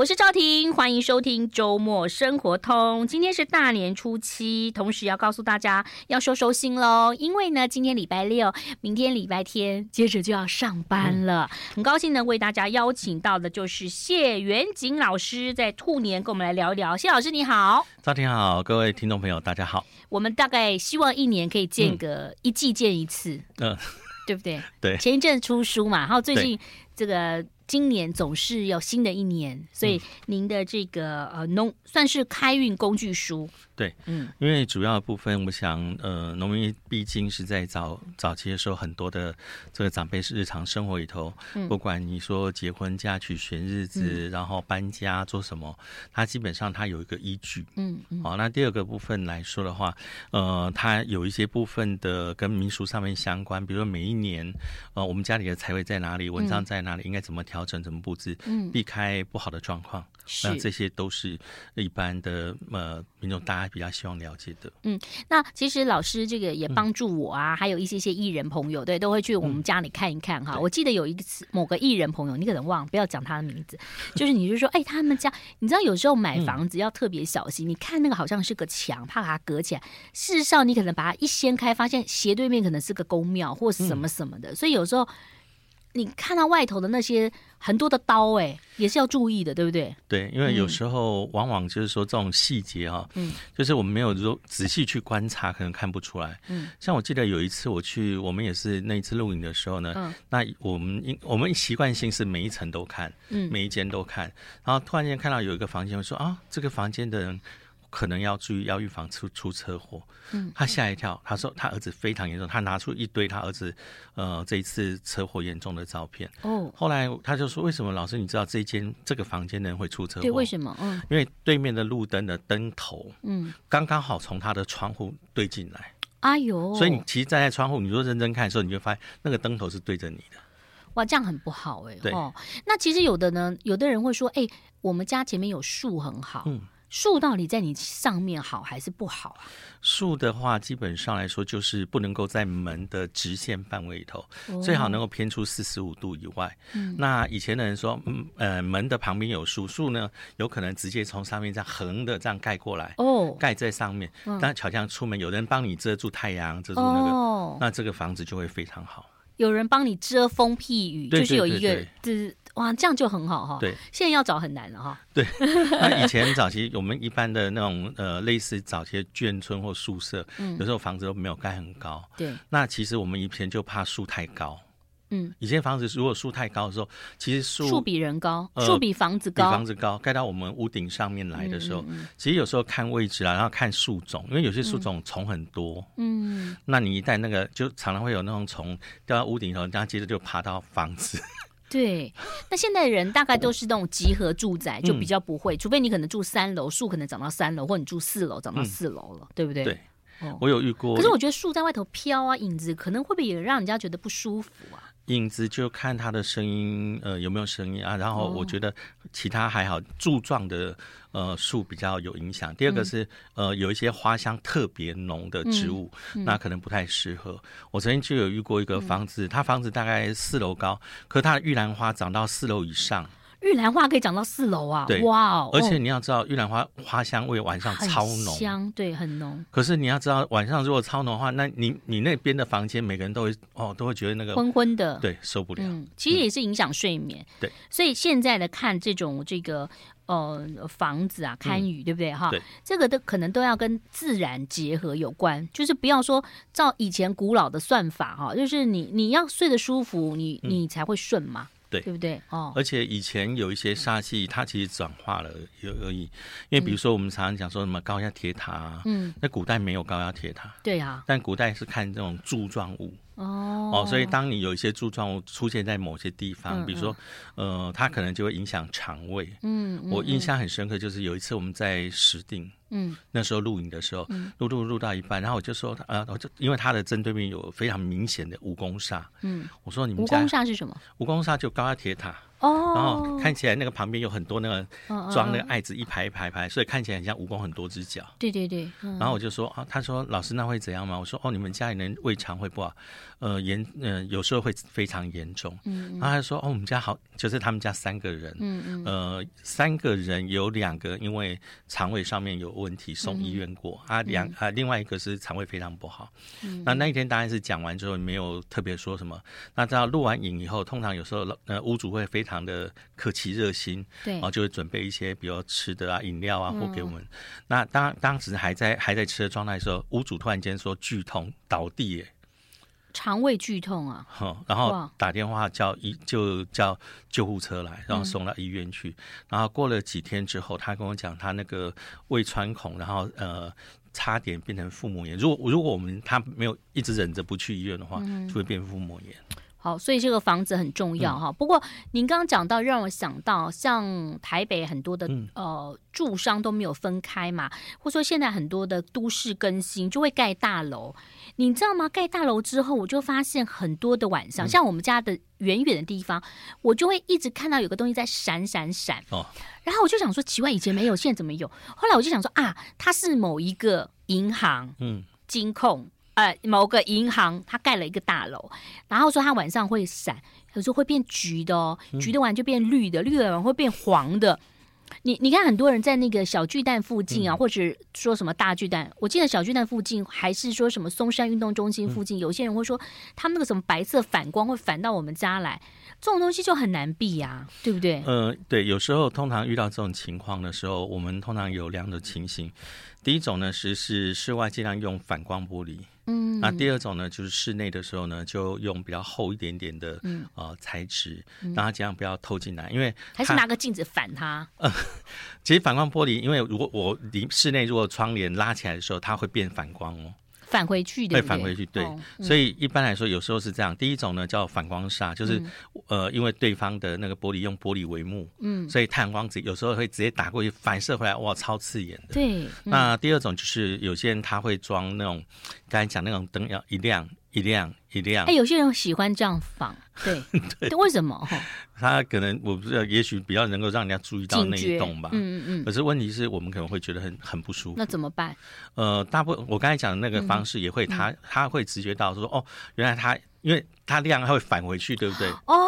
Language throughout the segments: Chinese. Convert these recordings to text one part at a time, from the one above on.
我是赵婷，欢迎收听周末生活通。今天是大年初七，同时要告诉大家要收收心喽，因为呢，今天礼拜六，明天礼拜天，接着就要上班了。嗯、很高兴呢，为大家邀请到的就是谢元景老师，在兔年跟我们来聊一聊。谢老师你好，赵婷好，各位听众朋友大家好。我们大概希望一年可以见个一季见一次，嗯，对不对？对。前一阵出书嘛，然后最近这个。今年总是有新的一年，所以您的这个呃农算是开运工具书。对，嗯，因为主要的部分，我想，呃，农民毕竟是在早早期的时候，很多的这个长辈是日常生活里头，嗯、不管你说结婚、嫁娶、选日子，嗯、然后搬家做什么，他基本上他有一个依据，嗯嗯。好、哦，那第二个部分来说的话，呃，它有一些部分的跟民俗上面相关，比如说每一年，呃，我们家里的财位在哪里，文章在哪里，应该怎么调整、怎么布置，嗯，避开不好的状况。那这些都是一般的呃民众大家比较希望了解的。嗯，那其实老师这个也帮助我啊，嗯、还有一些些艺人朋友，对，都会去我们家里看一看哈。嗯、我记得有一次某个艺人朋友，你可能忘了，不要讲他的名字，就是你就说，哎，他们家，你知道有时候买房子要特别小心，嗯、你看那个好像是个墙，怕把它隔起来，事实上你可能把它一掀开，发现斜对面可能是个宫庙或什么什么的，嗯、所以有时候。你看到外头的那些很多的刀，哎，也是要注意的，对不对？对，因为有时候往往就是说这种细节哈，嗯，就是我们没有说仔细去观察，可能看不出来。嗯，像我记得有一次我去，我们也是那一次录影的时候呢，嗯，那我们应我们习惯性是每一层都看，嗯，每一间都看，然后突然间看到有一个房间，我说啊，这个房间的人。可能要注意，要预防出出车祸。嗯，他吓一跳，他说他儿子非常严重，他拿出一堆他儿子呃这一次车祸严重的照片。哦，后来他就说，为什么老师你知道这间这个房间的人会出车祸？对，为什么？嗯，因为对面的路灯的灯头，嗯，刚刚好从他的窗户对进来。哎呦，所以你其实站在窗户，你若认真看的时候，你就发现那个灯头是对着你的。哇，这样很不好哎、欸。对哦，那其实有的呢，有的人会说，哎，我们家前面有树很好。嗯。树到底在你上面好还是不好啊？树的话，基本上来说就是不能够在门的直线范围里头，哦、最好能够偏出四十五度以外。嗯，那以前的人说，嗯呃，门的旁边有树，树呢有可能直接从上面这样横的这样盖过来，哦，盖在上面。嗯、但好像出门有人帮你遮住太阳，遮住那个，哦、那这个房子就会非常好。有人帮你遮风避雨，对对对对，就是有一个就是。哇，这样就很好哈。对，现在要找很难了哈。对，那以前早期我们一般的那种呃，类似早期的眷村或宿舍，嗯，有时候房子都没有盖很高。对，那其实我们以前就怕树太高。嗯，以前房子如果树太高的时候，其实树树比人高，树比房子高，比房子高，盖到我们屋顶上面来的时候，其实有时候看位置啊，然后看树种，因为有些树种虫很多。嗯，那你一旦那个就常常会有那种虫掉到屋顶头，然后接着就爬到房子。对，那现在的人大概都是那种集合住宅，就比较不会，除非你可能住三楼，树可能长到三楼，或你住四楼长到四楼了，对不对？对，我有遇过。可是我觉得树在外头飘啊，影子可能会不会也让人家觉得不舒服啊？影子就看它的声音，呃，有没有声音啊？然后我觉得其他还好，柱状的呃树比较有影响。第二个是、嗯、呃有一些花香特别浓的植物，嗯嗯、那可能不太适合。我曾经就有遇过一个房子，嗯、它房子大概四楼高，可它的玉兰花长到四楼以上。玉兰花可以长到四楼啊！对，哇哦！而且你要知道，玉兰花花香味晚上超浓，香对，很浓。可是你要知道，晚上如果超浓的话，那你你那边的房间，每个人都会哦，都会觉得那个昏昏的，对，受不了。嗯，其实也是影响睡眠。对，所以现在的看这种这个呃房子啊，堪舆对不对哈？对，这个都可能都要跟自然结合有关，就是不要说照以前古老的算法哈，就是你你要睡得舒服，你你才会顺嘛。对，对不对？哦，而且以前有一些煞气，它其实转化了有而已。因为比如说，我们常常讲说什么高压铁塔，嗯，那古代没有高压铁塔，对啊。但古代是看这种柱状物，哦哦，所以当你有一些柱状物出现在某些地方，比如说，呃，它可能就会影响肠胃。嗯，我印象很深刻，就是有一次我们在石定，嗯，那时候录影的时候，录录录到一半，然后我就说，呃，我就因为他的正对面有非常明显的蜈蚣煞，嗯，我说你们家蜈蚣煞是什么？蜈蚣煞就高压铁塔。哦，然后看起来那个旁边有很多那个装那个艾子一排一排排，所以看起来很像蜈蚣很多只脚。对对对。然后我就说啊，他说老师那会怎样吗？我说哦，你们家里人胃肠会不好，呃严呃有时候会非常严重。嗯。然后他说哦，我们家好，就是他们家三个人，嗯嗯，呃三个人有两个因为肠胃上面有问题送医院过啊，两啊另外一个是肠胃非常不好。嗯。那那一天当然是讲完之后没有特别说什么。那知道录完影以后，通常有时候呃屋主会非常。非常的客气热心，对，然后就会准备一些比如吃的啊、饮料啊，或给我们。嗯、那当当时还在还在吃的状态的时候，屋主突然间说剧痛倒地，耶，肠胃剧痛啊，然后打电话叫医就叫救护车来，然后送到医院去。嗯、然后过了几天之后，他跟我讲，他那个胃穿孔，然后呃差点变成腹膜炎。如果如果我们他没有一直忍着不去医院的话，嗯、就会变腹膜炎。好，所以这个房子很重要哈。嗯、不过您刚刚讲到，让我想到像台北很多的、嗯、呃住商都没有分开嘛，或者说现在很多的都市更新就会盖大楼，你知道吗？盖大楼之后，我就发现很多的晚上，嗯、像我们家的远远的地方，我就会一直看到有个东西在闪闪闪。哦，然后我就想说奇怪，以前没有，现在怎么有？后来我就想说啊，它是某一个银行，嗯，金控。呃，某个银行它盖了一个大楼，然后说它晚上会闪，有时候会变橘的哦，橘的完就变绿的，绿的完会变黄的。你你看，很多人在那个小巨蛋附近啊，或者说什么大巨蛋，我记得小巨蛋附近还是说什么松山运动中心附近，有些人会说他们那个什么白色反光会反到我们家来，这种东西就很难避呀，对不对？呃，对，有时候通常遇到这种情况的时候，我们通常有两种情形，第一种呢是是室外尽量用反光玻璃。嗯，那第二种呢，就是室内的时候呢，就用比较厚一点点的、嗯、呃材质，让它尽量不要透进来，因为还是拿个镜子反它。呃，其实反光玻璃，因为如果我离室内如果窗帘拉起来的时候，它会变反光哦。返回去的，会返回去，对。哦嗯、所以一般来说，有时候是这样。第一种呢叫反光煞，就是、嗯、呃，因为对方的那个玻璃用玻璃帷幕，嗯，所以太阳光直有时候会直接打过去，反射回来，哇，超刺眼的。对。嗯、那第二种就是有些人他会装那种，刚才讲那种灯要一亮一亮一亮。哎，有些人喜欢这样仿，对 对，为什么？他可能我不知道，也许比较能够让人家注意到那一栋吧。嗯嗯嗯。可是问题是我们可能会觉得很很不舒服。那怎么办？呃，大部分我刚才讲的那个方式也会，他、嗯、他会直觉到说，哦，原来他因为他亮，他会返回去，对不对？哦。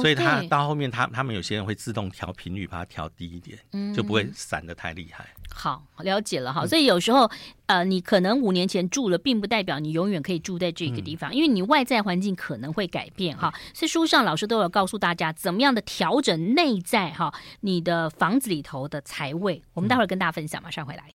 所以他到后面他，他他们有些人会自动调频率，把它调低一点，嗯、就不会散的太厉害。好，了解了哈。所以有时候，呃，你可能五年前住了，并不代表你永远可以住在这个地方，嗯、因为你外在环境可能会改变哈。所以书上老师都有告诉大家，怎么样的调整内在哈，你的房子里头的财位。我们待会儿跟大家分享，马上回来。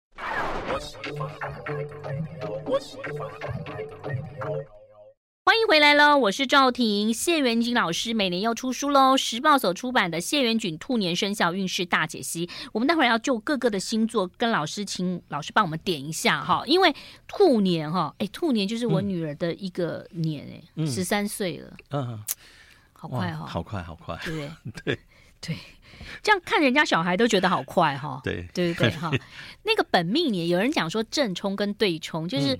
欢迎回来喽！我是赵婷，谢元锦老师每年要出书喽。时报所出版的《谢元锦兔年生肖运势大解析》，我们待会儿要就各个的星座跟老师，请老师帮我们点一下哈。因为兔年哈，哎，兔年就是我女儿的一个年哎，十三岁了，嗯，好快哈，好快好快，对不对？对对，这样看人家小孩都觉得好快哈。对对对对哈。那个本命年，有人讲说正冲跟对冲，就是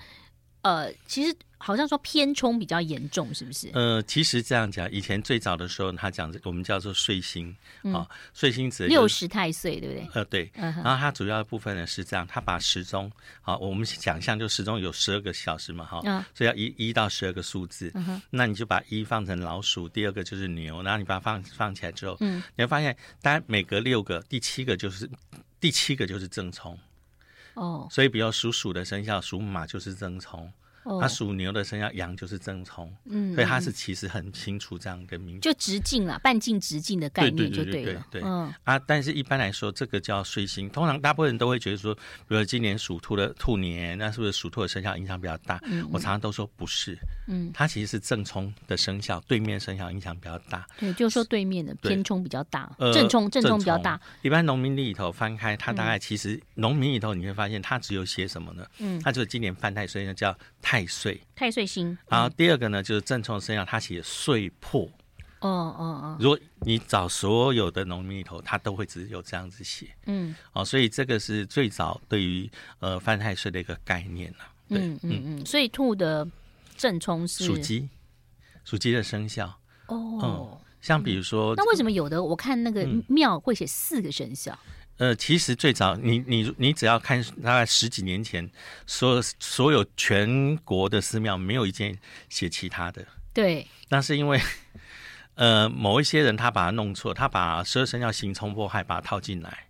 呃，其实。好像说偏冲比较严重，是不是？呃，其实这样讲，以前最早的时候，他讲我们叫做岁星啊，岁星指六十太岁，对不对？呃，对。然后它主要的部分呢是这样，他把时钟，好，我们想象就时钟有十二个小时嘛，哈，所以要一一到十二个数字。那你就把一放成老鼠，第二个就是牛，然后你把它放放起来之后，嗯，你会发现，大概每隔六个，第七个就是第七个就是正冲。哦，所以比较属鼠的生肖，属马就是正冲。它属牛的生肖羊就是正冲，嗯，所以它是其实很清楚这样跟明就直径了，半径直径的概念就对了，对，嗯。啊，但是一般来说这个叫岁星，通常大部分人都会觉得说，比如说今年属兔的兔年，那是不是属兔的生肖影响比较大？嗯，我常常都说不是，嗯，它其实是正冲的生肖，对面生肖影响比较大，对，就是说对面的偏冲比较大，正冲正冲比较大。一般农民历里头翻开，它大概其实农民里头你会发现它只有写什么呢？嗯，它就是今年犯太岁，叫。太岁，太岁星。然后第二个呢，就是正冲生肖，它写岁破，哦哦哦。如果你找所有的农民里头，他都会只有这样子写。嗯。哦，所以这个是最早对于呃犯太岁的一个概念了。嗯嗯嗯。所以兔的正冲是属鸡，属鸡的生肖。哦。嗯。像比如说，那为什么有的我看那个庙会写四个生肖？呃，其实最早你你你只要看大概十几年前，所有所有全国的寺庙没有一件写其他的。对，那是因为呃某一些人他把它弄错，他把十二生肖刑冲破害把它套进来。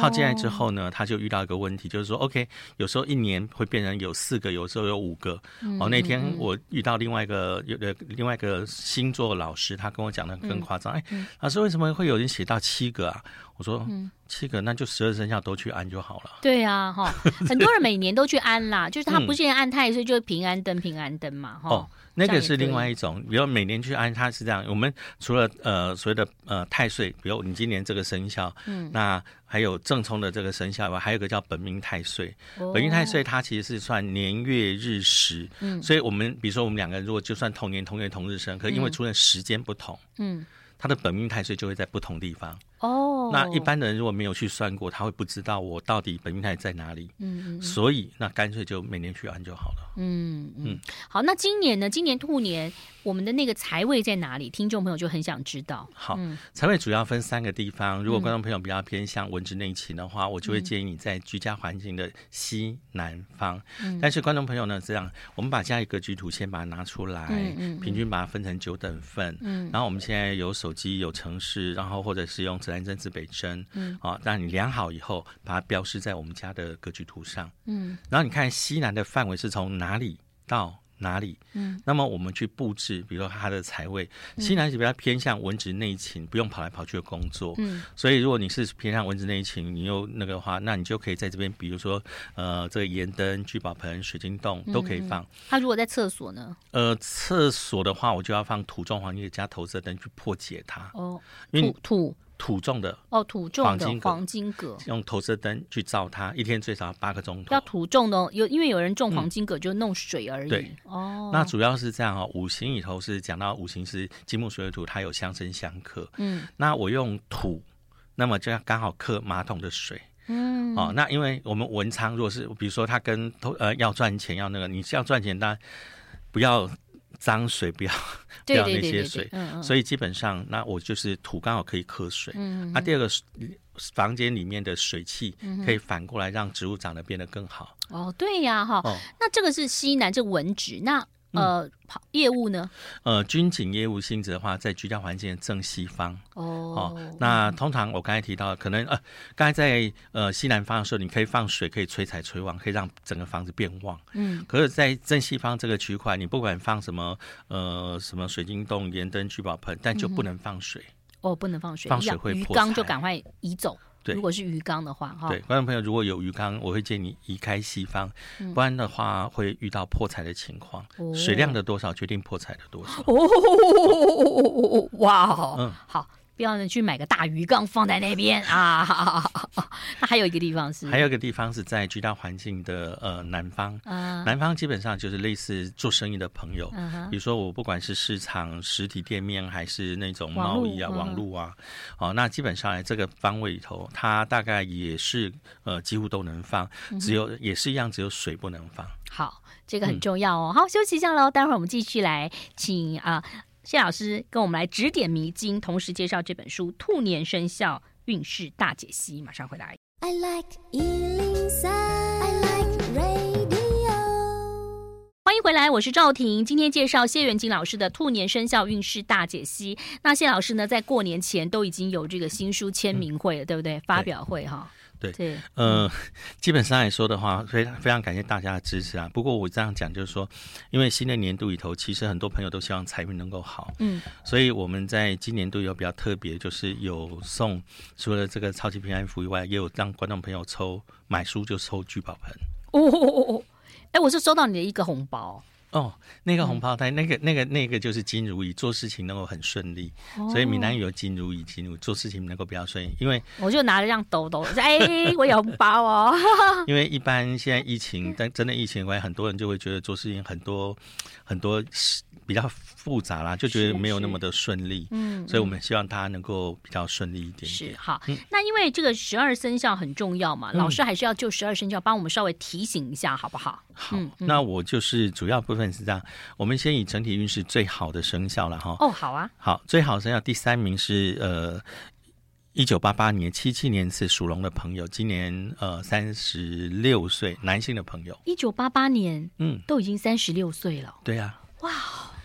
哦，套进来之后呢，他就遇到一个问题，就是说，OK，有时候一年会变成有四个，有时候有五个。嗯、哦，那天我遇到另外一个有的另外一个星座老师，他跟我讲的更夸张，哎、嗯，老师为什么会有人写到七个啊？我说，嗯、七个那就十二生肖都去安就好了。对啊，哈，很多人每年都去安啦，就是他不是安太岁，就是平安灯，平安灯嘛，哈、那个是另外一种，比如每年去安，它是这样。我们除了呃所谓的呃太岁，比如你今年这个生肖，嗯，那还有正冲的这个生肖以外，还有一个叫本命太岁。哦、本命太岁它其实是算年月日时，嗯，所以我们比如说我们两个人如果就算同年同月同日生，可因为出生时间不同，嗯，他的本命太岁就会在不同地方。哦，那一般的人如果没有去算过，他会不知道我到底本命台在哪里。嗯嗯，所以那干脆就每年去安就好了。嗯嗯，好，那今年呢？今年兔年我们的那个财位在哪里？听众朋友就很想知道。好，财位主要分三个地方。如果观众朋友比较偏向文职内勤的话，我就会建议你在居家环境的西南方。但是观众朋友呢，这样我们把家里格局图先把它拿出来，平均把它分成九等份。嗯，然后我们现在有手机有城市，然后或者是用。南针指北针，嗯，啊，让你量好以后，把它标示在我们家的格局图上，嗯，然后你看西南的范围是从哪里到哪里，嗯，那么我们去布置，比如说它的财位，西南是比较偏向文职内勤，不用跑来跑去的工作，嗯，所以如果你是偏向文职内勤，你又那个的话，那你就可以在这边，比如说呃，这个盐灯、聚宝盆、水晶洞都可以放。它如果在厕所呢？呃，厕所的话，我就要放土中黄金加投射灯去破解它。哦，因为土。土重的哦，土种的黄金葛，用投射灯去照它，一天最少八个钟头。要土种的，有因为有人种黄金葛就弄水而已。对哦，那主要是这样哦。五行里头是讲到五行是金木水火土，它有相生相克。嗯，那我用土，那么就要刚好克马桶的水。嗯，哦，那因为我们文昌如果是比如说他跟投呃要赚钱要那个，你是要赚钱，当然不要。脏水不要，不要那些水，所以基本上那我就是土刚好可以克水。嗯，那第二个房间里面的水汽可以反过来让植物长得变得更好。哦，对呀，哈，那这个是西南这个文植那。呃，跑业务呢？呃，军警业务性质的话，在居家环境的正西方。哦，哦，那通常我刚才提到，可能呃，刚才在呃西南方的时候，你可以放水，可以催财催旺，可以让整个房子变旺。嗯，可是，在正西方这个区块，你不管放什么呃什么水晶洞、盐灯、聚宝盆，但就不能放水。嗯、哦，不能放水，放水会破缸就赶快移走。对，如果是鱼缸的话，哈，对，观众朋友如果有鱼缸，我会建议你移开西方，嗯、不然的话会遇到破财的情况。哦、水量的多少决定破财的多少。哦，哇，嗯，好。不要呢，去买个大鱼缸放在那边啊！那还有一个地方是，还有一个地方是在居家环境的呃南方。Uh. 南方基本上就是类似做生意的朋友，uh. 比如说我不管是市场实体店面，还是那种贸易啊、网络啊，哦、uh 那基本上来这个方位里头，它大概也是呃几乎都能放，只有、uh. 也是一样，只有水不能放。好，这个很重要哦。嗯、好，休息一下喽，待会儿我们继续来请啊。呃谢老师跟我们来指点迷津，同时介绍这本书《兔年生肖运势大解析》。马上回来。I like 103, I like radio。欢迎回来，我是赵婷。今天介绍谢元锦老师的《兔年生肖运势大解析》。那谢老师呢，在过年前都已经有这个新书签名会了，嗯、对不对？发表会哈。对，对呃，基本上来说的话，非常非常感谢大家的支持啊。不过我这样讲就是说，因为新的年度里头，其实很多朋友都希望财运能够好，嗯，所以我们在今年度有比较特别，就是有送除了这个超级平安符以外，也有让观众朋友抽买书就抽聚宝盆。哦哦哦哦，哎，我是收到你的一个红包。哦，那个红包袋，那个那个那个就是金如意，做事情能够很顺利，所以闽南语有金如意，金如意做事情能够比较顺利。因为我就拿着这样抖抖，哎，我有红包哦。因为一般现在疫情，但真的疫情的关系，很多人就会觉得做事情很多很多比较复杂啦，就觉得没有那么的顺利。嗯，所以我们希望大家能够比较顺利一点点。是好，那因为这个十二生肖很重要嘛，老师还是要就十二生肖帮我们稍微提醒一下，好不好？好，那我就是主要部分。是这样，我们先以整体运势最好的生肖了哈。哦，好啊，好，最好生肖第三名是呃，一九八八年七七年是属龙的朋友，今年呃三十六岁，男性的朋友。一九八八年，嗯，都已经三十六岁了。对呀、啊，哇，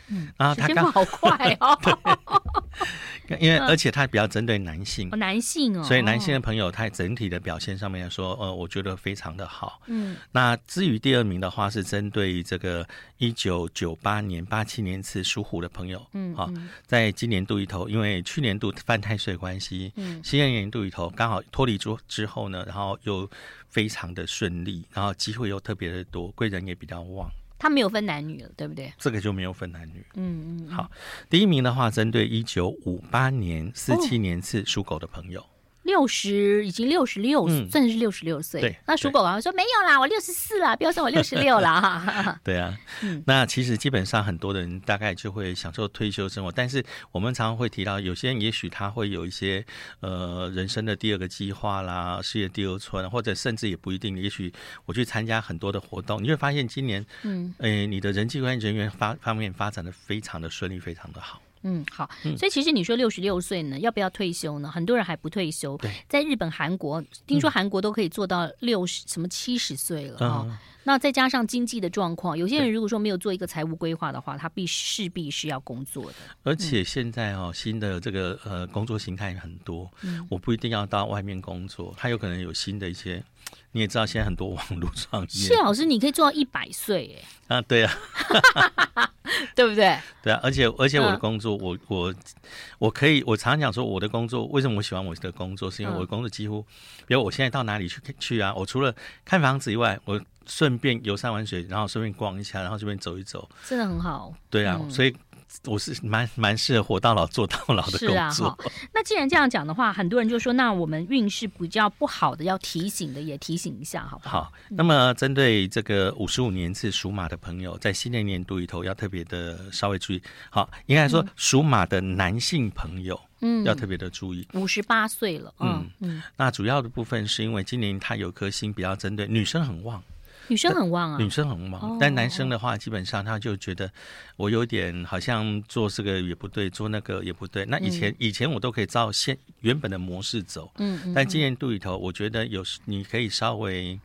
嗯，然后他刚好快哦。因为而且他比较针对男性，男性哦，所以男性的朋友他整体的表现上面来说，呃，我觉得非常的好。嗯，那至于第二名的话，是针对这个一九九八年、八七年次属虎的朋友，嗯，好，在今年度里头，因为去年度犯太岁关系，嗯，新的年度里头刚好脱离之之后呢，然后又非常的顺利，然后机会又特别的多，贵人也比较旺。他没有分男女了，对不对？这个就没有分男女。嗯嗯。好，第一名的话，针对一九五八年、四七年次属狗的朋友。哦六十已经六十六，算是六十六岁。对，那属狗啊，说没有啦，我六十四了，不要说我六十六了哈。对啊，嗯，那其实基本上很多的人大概就会享受退休生活，但是我们常常会提到，有些人也许他会有一些呃人生的第二个计划啦，事业第二春，或者甚至也不一定。也许我去参加很多的活动，你会发现今年，嗯，诶，你的人际关系人员发方面发展的非常的顺利，非常的好。嗯，好，所以其实你说六十六岁呢，要不要退休呢？很多人还不退休。对，在日本、韩国，听说韩国都可以做到六十、嗯、什么七十岁了啊、嗯。那再加上经济的状况，有些人如果说没有做一个财务规划的话，他必势必是要工作的。而且现在哦，新的这个呃工作形态很多，嗯，我不一定要到外面工作，他有可能有新的一些。你也知道，现在很多网络创业。谢老师，你可以做到一百岁，哎。啊，对呀、啊，对不对？对啊，而且而且我的工作，嗯、我我我可以，我常常讲说，我的工作为什么我喜欢我的工作，是因为我的工作几乎，嗯、比如我现在到哪里去去啊，我除了看房子以外，我顺便游山玩水，然后顺便逛一下，然后顺便走一走，真的很好。对啊，嗯、所以。我是蛮蛮适合活到老做到老的工作。是啊，好。那既然这样讲的话，很多人就说，那我们运势比较不好的，要提醒的也提醒一下，好不好？好。那么针对这个五十五年次属马的朋友，在新的一年度里头要特别的稍微注意。好，应该说属马的男性朋友，嗯，要特别的注意。五十八岁了，嗯嗯。那主要的部分是因为今年他有颗星比较针对女生很旺。女生很旺啊，女生很旺，哦，但男生的话，基本上他就觉得我有点好像做这个也不对，做那个也不对。那以前，嗯、以前我都可以照现原本的模式走，嗯，嗯，但今年度里头，我觉得有时你可以稍微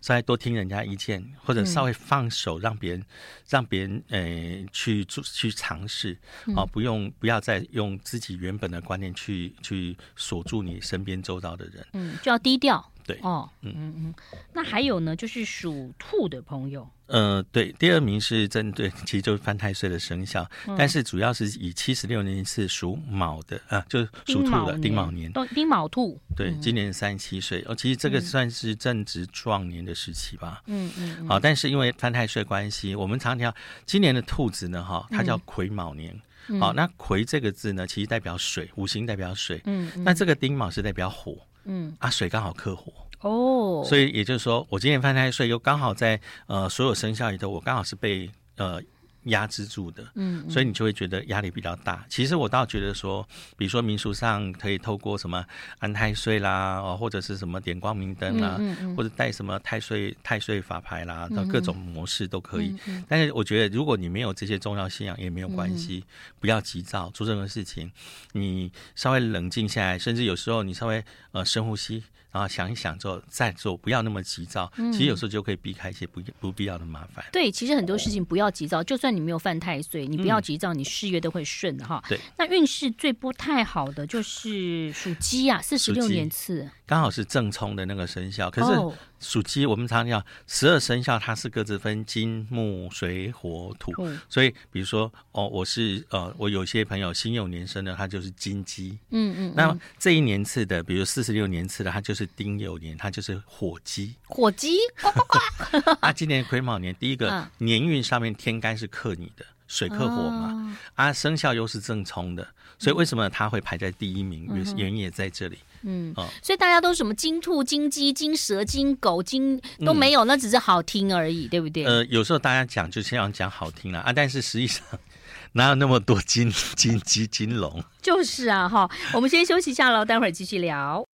稍微多听人家意见，或者稍微放手让别人，嗯、让别人呃去做去尝试啊，不用不要再用自己原本的观念去去锁住你身边周遭的人，嗯，就要低调。对哦，嗯。嗯嗯，那还有呢，就是属兔的朋友，呃，对，第二名是针对，其实就是犯太岁的生肖，嗯，但是主要是以七十六年是属卯的啊，就是属兔的丁卯年，丁卯兔，对，今年三十七岁。哦，其实这个算是正值壮年的时期吧，嗯嗯，嗯，好，但是因为犯太岁关系，我们常常今年的兔子呢，哈，它叫癸卯年，好，嗯，那癸这个字呢，其实代表水，五行代表水，嗯，那这个丁卯是代表火。嗯啊，水刚好克火哦，所以也就是说，我今年犯太岁又刚好在呃所有生肖里头，我刚好是被呃。压制住的，嗯，所以你就会觉得压力比较大。其实我倒觉得说，比如说民俗上可以透过什么安太岁啦，哦，或者是什么点光明灯啦，嗯嗯嗯、或者带什么太岁太岁法牌啦，的各种模式都可以。但是我觉得，如果你没有这些重要信仰，也没有关系，不要急躁做任何事情，你稍微冷静下来，甚至有时候你稍微呃深呼吸。然后想一想之后再做，不要那么急躁。其实有时候就可以避开一些不不必要的麻烦。对，其实很多事情不要急躁，就算你没有犯太岁，你不要急躁，你事业都会顺的哈。对。那运势最不太好的就是属鸡啊，四十六年次，刚好是正冲的那个生肖。可是属鸡，我们常常讲十二生肖，它是各自分金木水火土。所以比如说哦，我是呃，我有些朋友辛酉年生的，他就是金鸡。嗯嗯。那这一年次的，比如四十六年次的，他就是。丁酉年，他就是火鸡。火鸡，啊，今年癸卯年，第一个年运上面天干是克你的，水克火嘛，哦、啊，生肖又是正冲的，所以为什么它会排在第一名？原原因也在这里。嗯，哦，所以大家都什么金兔、金鸡、金蛇、金狗、金都没有，那只是好听而已，对不对？呃，有时候大家讲就先要讲好听了啊，但是实际上哪有那么多金金鸡、金龙？就是啊，哈，我们先休息一下喽，待会儿继续聊。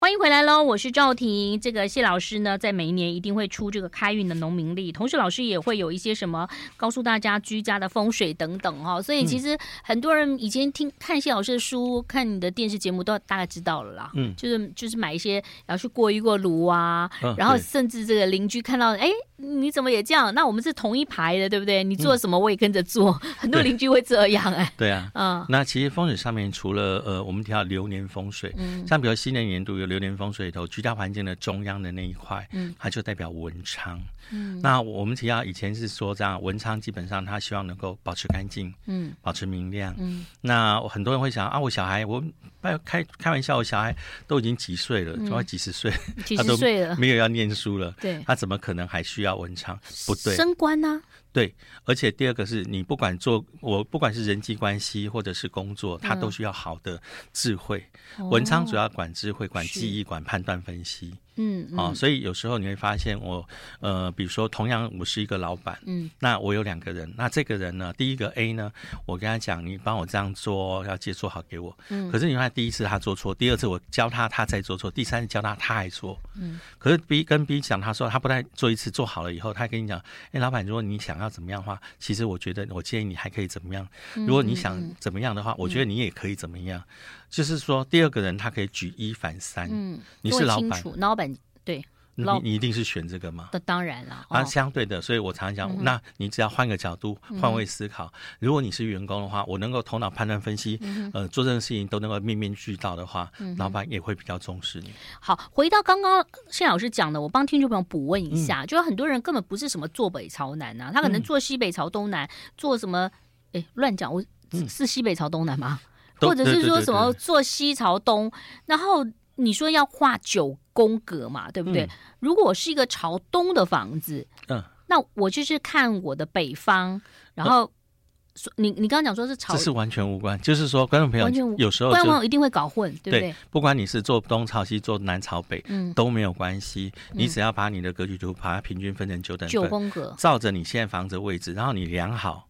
欢迎回来喽，我是赵婷。这个谢老师呢，在每一年一定会出这个开运的农民历，同时老师也会有一些什么告诉大家居家的风水等等哈。所以其实很多人以前听看谢老师的书，看你的电视节目都大概知道了啦。嗯，就是就是买一些，然后去过一过炉啊，然后甚至这个邻居看到，哎。你怎么也这样？那我们是同一排的，对不对？你做什么我也跟着做，嗯、很多邻居会这样哎、欸。对啊，嗯，那其实风水上面除了呃，我们提到流年风水，嗯，像比如新的年度有流年风水里头，居家环境的中央的那一块，嗯，它就代表文昌。嗯，那我们提到以前是说这样，文昌基本上他希望能够保持干净，嗯，保持明亮，嗯。那很多人会想啊，我小孩，我开开开玩笑，我小孩都已经几岁了，都快几十岁，几十岁了，没有要念书了，对，他怎么可能还需要？要文昌不对，升官呢？对，而且第二个是你不管做我不管是人际关系或者是工作，它都需要好的智慧。文昌主要管智慧、管记忆、管判断分析。嗯，哦，所以有时候你会发现我，呃，比如说同样我是一个老板，嗯，那我有两个人，那这个人呢，第一个 A 呢，我跟他讲，你帮我这样做，要接做好给我，嗯，可是你看第一次他做错，第二次我教他，他再做错，第三次教他，他还错，嗯，可是 B 跟 B 讲，他说他不但做一次做好了以后，他跟你讲，哎，老板，如果你想要怎么样的话，其实我觉得我建议你还可以怎么样，如果你想怎么样的话，我觉得你也可以怎么样，就是说第二个人他可以举一反三，嗯，你是老板，老板。对，你你一定是选这个吗？那当然了。啊，相对的，所以我常常讲，嗯、那你只要换个角度，换位思考。嗯、如果你是员工的话，我能够头脑判断分析，嗯、呃，做这个事情都能够面面俱到的话，嗯、老板也会比较重视你。好，回到刚刚谢老师讲的，我帮听众朋友补问一下，嗯、就是很多人根本不是什么坐北朝南啊，他可能坐西北朝东南，嗯、做什么？哎，乱讲，我是西北朝东南吗？嗯、或者是说什么坐西朝东，然后。你说要画九宫格嘛，对不对？嗯、如果我是一个朝东的房子，嗯，那我就是看我的北方，然后，嗯、你你刚刚讲说是朝，这是完全无关，就是说观众朋友有时候观众朋友一定会搞混，对不对？对，不管你是坐东朝西，坐南朝北，嗯，都没有关系。你只要把你的格局图把它平均分成九等份，九宫格，照着你现在房子的位置，然后你量好，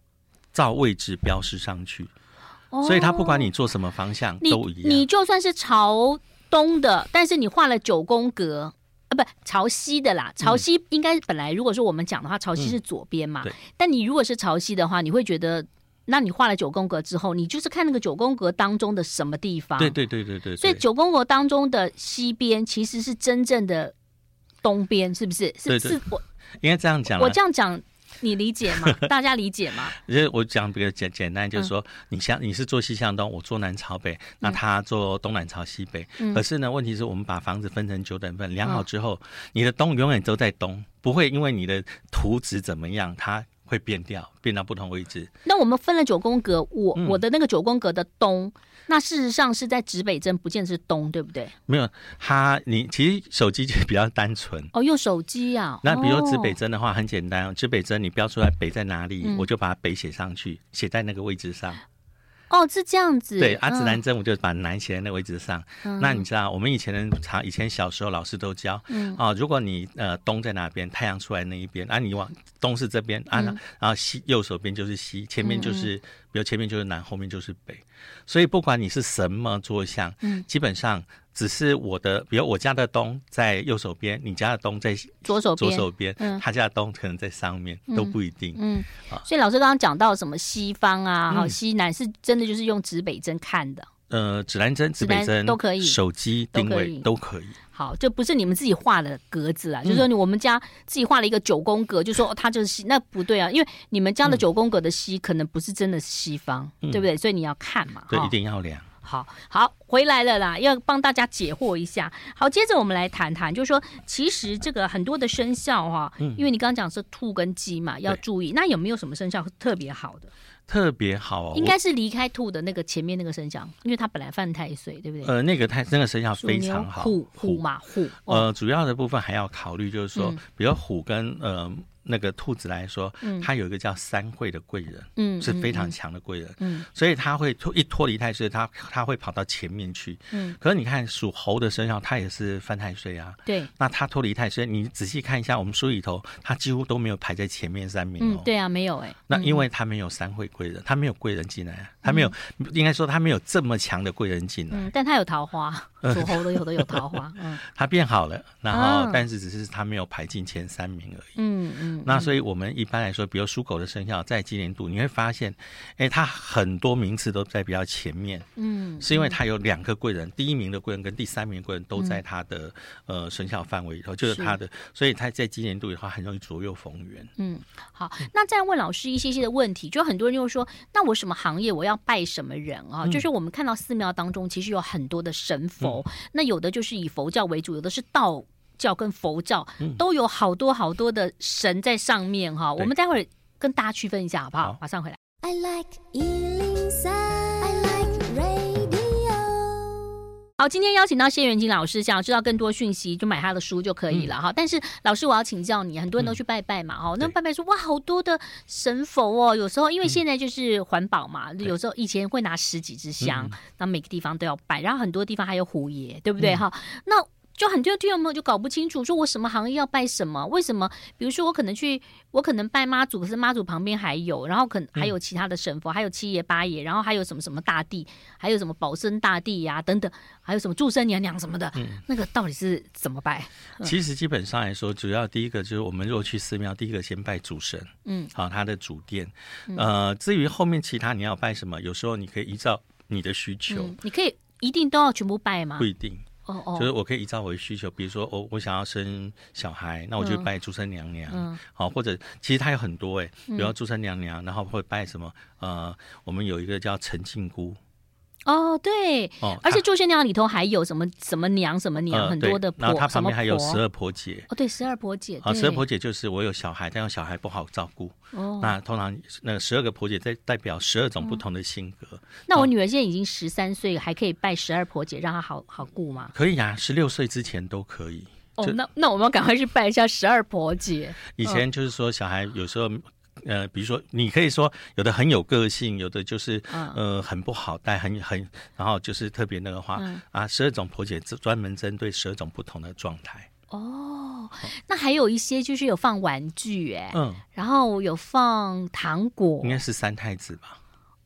照位置标示上去。哦，所以他不管你做什么方向都一样，你，你就算是朝。东的，但是你画了九宫格啊，不朝西的啦。朝西应该本来如果说我们讲的话，朝西是左边嘛。嗯、但你如果是朝西的话，你会觉得，那你画了九宫格之后，你就是看那个九宫格当中的什么地方？对对对对对。所以九宫格当中的西边其实是真正的东边，是不是？是对对对是我应该这样讲。我这样讲。你理解吗？大家理解吗？因为我讲比较简简单，就是说，你像你是坐西向东，我坐南朝北，那他坐东南朝西北。可是呢，问题是我们把房子分成九等份，量好之后，你的东永远都在东，不会因为你的图纸怎么样，它会变掉，变到不同位置。那我们分了九宫格，我我的那个九宫格的东。那事实上是在指北针，不见得是东，对不对？没有，它你其实手机就比较单纯哦，用手机、啊。那比如说指北针的话，很简单，指北针你标出来北在哪里，嗯、我就把北写上去，写在那个位置上。哦，是这样子。对，啊，指南针我就把南写在那个位置上。嗯、那你知道，我们以前人常以前小时候老师都教，嗯，啊，如果你呃东在哪边，太阳出来那一边，啊，你往东是这边，啊，嗯、然后西右手边就是西，前面就是。嗯比如前面就是南，后面就是北，所以不管你是什么坐向，嗯，基本上只是我的，比如我家的东在右手边，你家的东在左手边，左手边，嗯，他家的东可能在上面，都不一定，嗯，所以老师刚刚讲到什么西方啊，好西南是真的就是用指北针看的，呃，指南针、指北针都可以，手机定位都可以。好，这不是你们自己画的格子啊，嗯、就是说我们家自己画了一个九宫格，就说它就是西，那不对啊，因为你们家的九宫格的西可能不是真的是西方，嗯、对不对？所以你要看嘛，对，哦、一定要量。好好回来了啦，要帮大家解惑一下。好，接着我们来谈谈，就是说其实这个很多的生肖哈、啊，嗯、因为你刚刚讲是兔跟鸡嘛，要注意。那有没有什么生肖特别好的？特别好，应该是离开兔的那个前面那个生肖，因为他本来犯太岁，对不对？呃，那个太那个生肖非常好，虎虎嘛虎。呃，主要的部分还要考虑，就是说，比如虎跟呃。那个兔子来说，它有一个叫三会的贵人，嗯，是非常强的贵人，嗯，所以他会脱一脱离太岁，他他会跑到前面去，嗯。可是你看属猴的生肖，他也是犯太岁啊，对。那他脱离太岁，你仔细看一下，我们书里头，他几乎都没有排在前面三名哦。对啊，没有哎。那因为他没有三会贵人，他没有贵人进来，他没有，应该说他没有这么强的贵人进来。嗯，但他有桃花，属猴的有的有桃花，嗯。他变好了，然后但是只是他没有排进前三名而已。嗯嗯。那所以我们。一般来说，比如属狗的生肖在今年度，你会发现，哎，他很多名次都在比较前面，嗯，是因为他有两个贵人，第一名的贵人跟第三名的贵人都在他的、嗯、呃生肖范围里头，就是他的，所以他在今年度的话很容易左右逢源。嗯，好，那再问老师一些些的问题，就很多人就说，那我什么行业我要拜什么人啊？嗯、就是我们看到寺庙当中其实有很多的神佛，嗯、那有的就是以佛教为主，有的是道。教跟佛教都有好多好多的神在上面哈，嗯、我们待会儿跟大家区分一下好不好？好马上回来。I like 好，今天邀请到谢元金老师，想要知道更多讯息就买他的书就可以了哈。嗯、但是老师，我要请教你，很多人都去拜拜嘛哈，嗯、那拜拜说哇，好多的神佛哦，有时候因为现在就是环保嘛，嗯、有时候以前会拿十几支香，那、嗯、每个地方都要拜，然后很多地方还有虎爷，对不对？哈？嗯、那就很多听众朋友就搞不清楚，说我什么行业要拜什么？为什么？比如说我可能去，我可能拜妈祖，可是妈祖旁边还有，然后可能还有其他的神佛，嗯、还有七爷八爷，然后还有什么什么大帝，还有什么保生大帝呀、啊、等等，还有什么祝生娘娘什么的，嗯、那个到底是怎么拜？其实基本上来说，主要第一个就是我们如果去寺庙，第一个先拜主神，嗯，好，他的主殿，嗯、呃，至于后面其他你要拜什么，有时候你可以依照你的需求，嗯、你可以一定都要全部拜吗？不一定。就是我可以依照我的需求，比如说我我想要生小孩，那我就拜诸生娘娘，好、嗯，或者其实它有很多哎，比如说祝生娘娘，然后会拜什么？呃，我们有一个叫陈靖姑。哦，对，哦，而且祝生娘里头还有什么什么娘什么娘，很多的婆，然后它旁边还有十二婆姐。哦，对，十二婆姐。啊，十二婆姐就是我有小孩，但有小孩不好照顾。哦，那通常那十二个婆姐在代表十二种不同的性格。那我女儿现在已经十三岁了，还可以拜十二婆姐，让她好好顾吗？可以啊，十六岁之前都可以。哦，那那我们要赶快去拜一下十二婆姐。以前就是说小孩有时候。呃，比如说，你可以说有的很有个性，有的就是呃很不好带，很很，然后就是特别那个话、嗯、啊，十二种婆姐专门针对十二种不同的状态。哦，那还有一些就是有放玩具哎，嗯，然后有放糖果，应该是三太子吧。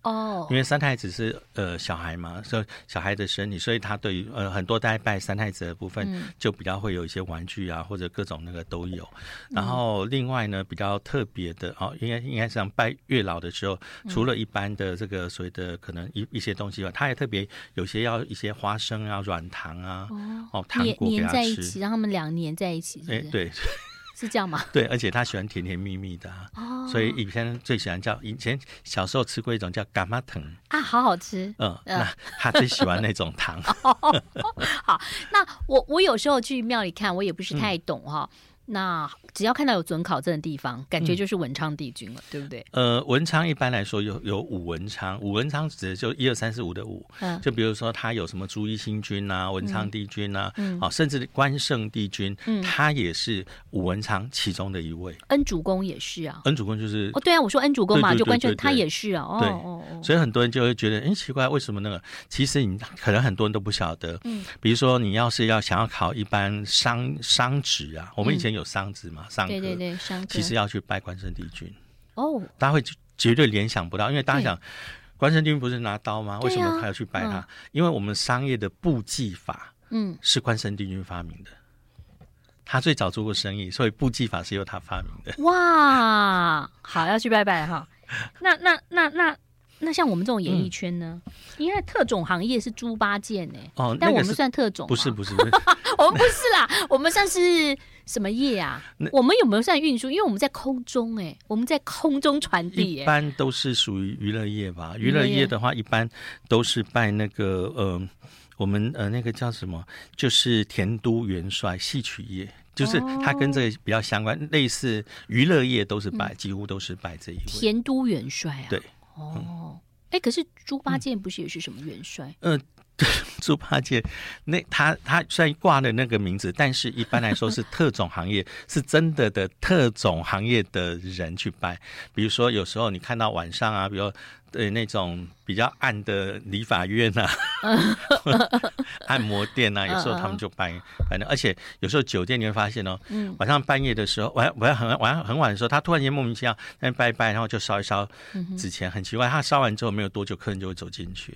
哦，因为三太子是呃小孩嘛，所以小孩的生理，所以他对于呃很多代拜三太子的部分，就比较会有一些玩具啊，或者各种那个都有。然后另外呢，比较特别的哦，应该应该是像拜月老的时候，除了一般的这个所谓的可能一一些东西外，他也特别有些要一些花生啊、软糖啊，哦糖果给他吃，黏在一起，让他们俩黏在一起是不是？哎，对。是这样吗？对，而且他喜欢甜甜蜜蜜的，哦、所以以前最喜欢叫以前小时候吃过一种叫蛤蟆藤啊，好好吃。嗯，呃、那他最喜欢那种糖。好，那我我有时候去庙里看，我也不是太懂哈。嗯那只要看到有准考证的地方，感觉就是文昌帝君了，嗯、对不对？呃，文昌一般来说有有武文昌，武文昌指的就一二三四五的五，嗯，就比如说他有什么朱一星君啊、文昌帝君啊，嗯，好，甚至关圣帝君，嗯，他也是武文昌其中的一位。恩主公也是啊，恩主公就是哦，对啊，我说恩主公嘛，就关圣他也是啊，哦，对，所以很多人就会觉得，哎，奇怪，为什么那个？其实你可能很多人都不晓得，嗯，比如说你要是要想要考一般商商职啊，我们以前。有商子嘛？商科，对对对，商其实要去拜关圣帝君哦。大家会绝对联想不到，因为大家想，关圣帝君不是拿刀吗？为什么还要去拜他？因为我们商业的布记法，嗯，是关圣帝君发明的。他最早做过生意，所以布记法是由他发明的。哇，好，要去拜拜哈。那那那那那像我们这种演艺圈呢？因为特种行业是猪八戒呢。哦，但我们算特种？不是不是，我们不是啦，我们算是。什么业啊？我们有没有算运输？因为我们在空中哎、欸，我们在空中传递、欸。一般都是属于娱乐业吧？娱乐业的话，一般都是拜那个呃，我们呃那个叫什么？就是田都元帅戏曲业，就是他跟这个比较相关，哦、类似娱乐业都是拜，几乎都是拜这一位。田都元帅啊？对。哦，哎、嗯，可是猪八戒不是也是什么元帅？嗯。呃 猪八戒，那他他虽然挂了那个名字，但是一般来说是特种行业，是真的的特种行业的人去拜。比如说，有时候你看到晚上啊，比如呃那种比较暗的理发院啊、按摩店啊，有时候他们就拜。反正而且有时候酒店你会发现哦，晚上半夜的时候，晚晚很晚很晚的时候，他突然间莫名其妙在拜拜，然后就烧一烧纸钱，很奇怪。他烧完之后没有多久，客人就会走进去。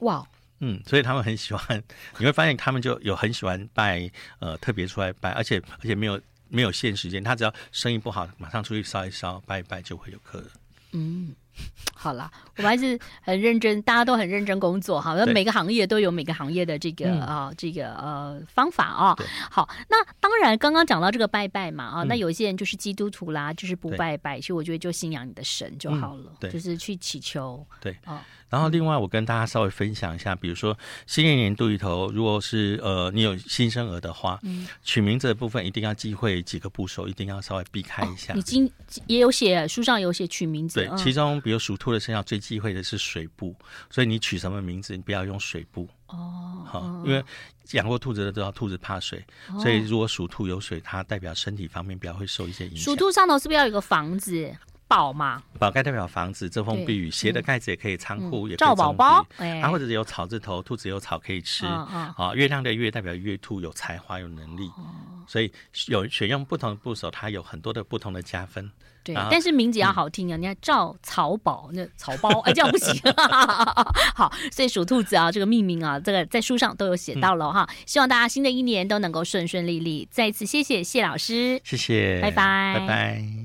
哇！嗯，所以他们很喜欢，你会发现他们就有很喜欢拜，呃，特别出来拜，而且而且没有没有限时间，他只要生意不好，马上出去烧一烧，拜一拜就会有客人。嗯。好啦，我们还是很认真，大家都很认真工作哈。那每个行业都有每个行业的这个啊、这个呃方法啊、哦。好，那当然刚刚讲到这个拜拜嘛啊、哦，那有些人就是基督徒啦，就是不拜拜，其实我觉得就信仰你的神就好了，嗯、就是去祈求。对啊。哦、然后另外我跟大家稍微分享一下，比如说新年年度里头，如果是呃你有新生儿的话，嗯、取名字的部分一定要忌讳几个部首，一定要稍微避开一下。已经、哦、也有写书上有写取名字，对，其中。比如属兔的生肖最忌讳的是水部，所以你取什么名字，你不要用水部哦。好，因为养过兔子的都知道，兔子怕水，哦、所以如果属兔有水，它代表身体方面比较会受一些影响。属兔上头是不是要有个房子？宝嘛，宝盖代表房子，遮风避雨。斜的盖子也可以仓库，也可以赵宝宝。啊，或者是有草字头，兔子有草可以吃。啊，月亮的月代表月兔有才华有能力，所以有选用不同的部首，它有很多的不同的加分。对，但是名字要好听啊！你看赵草宝，那草包，哎，这样不行。好，所以属兔子啊，这个命名啊，这个在书上都有写到了哈。希望大家新的一年都能够顺顺利利。再一次谢谢谢老师，谢谢，拜拜，拜拜。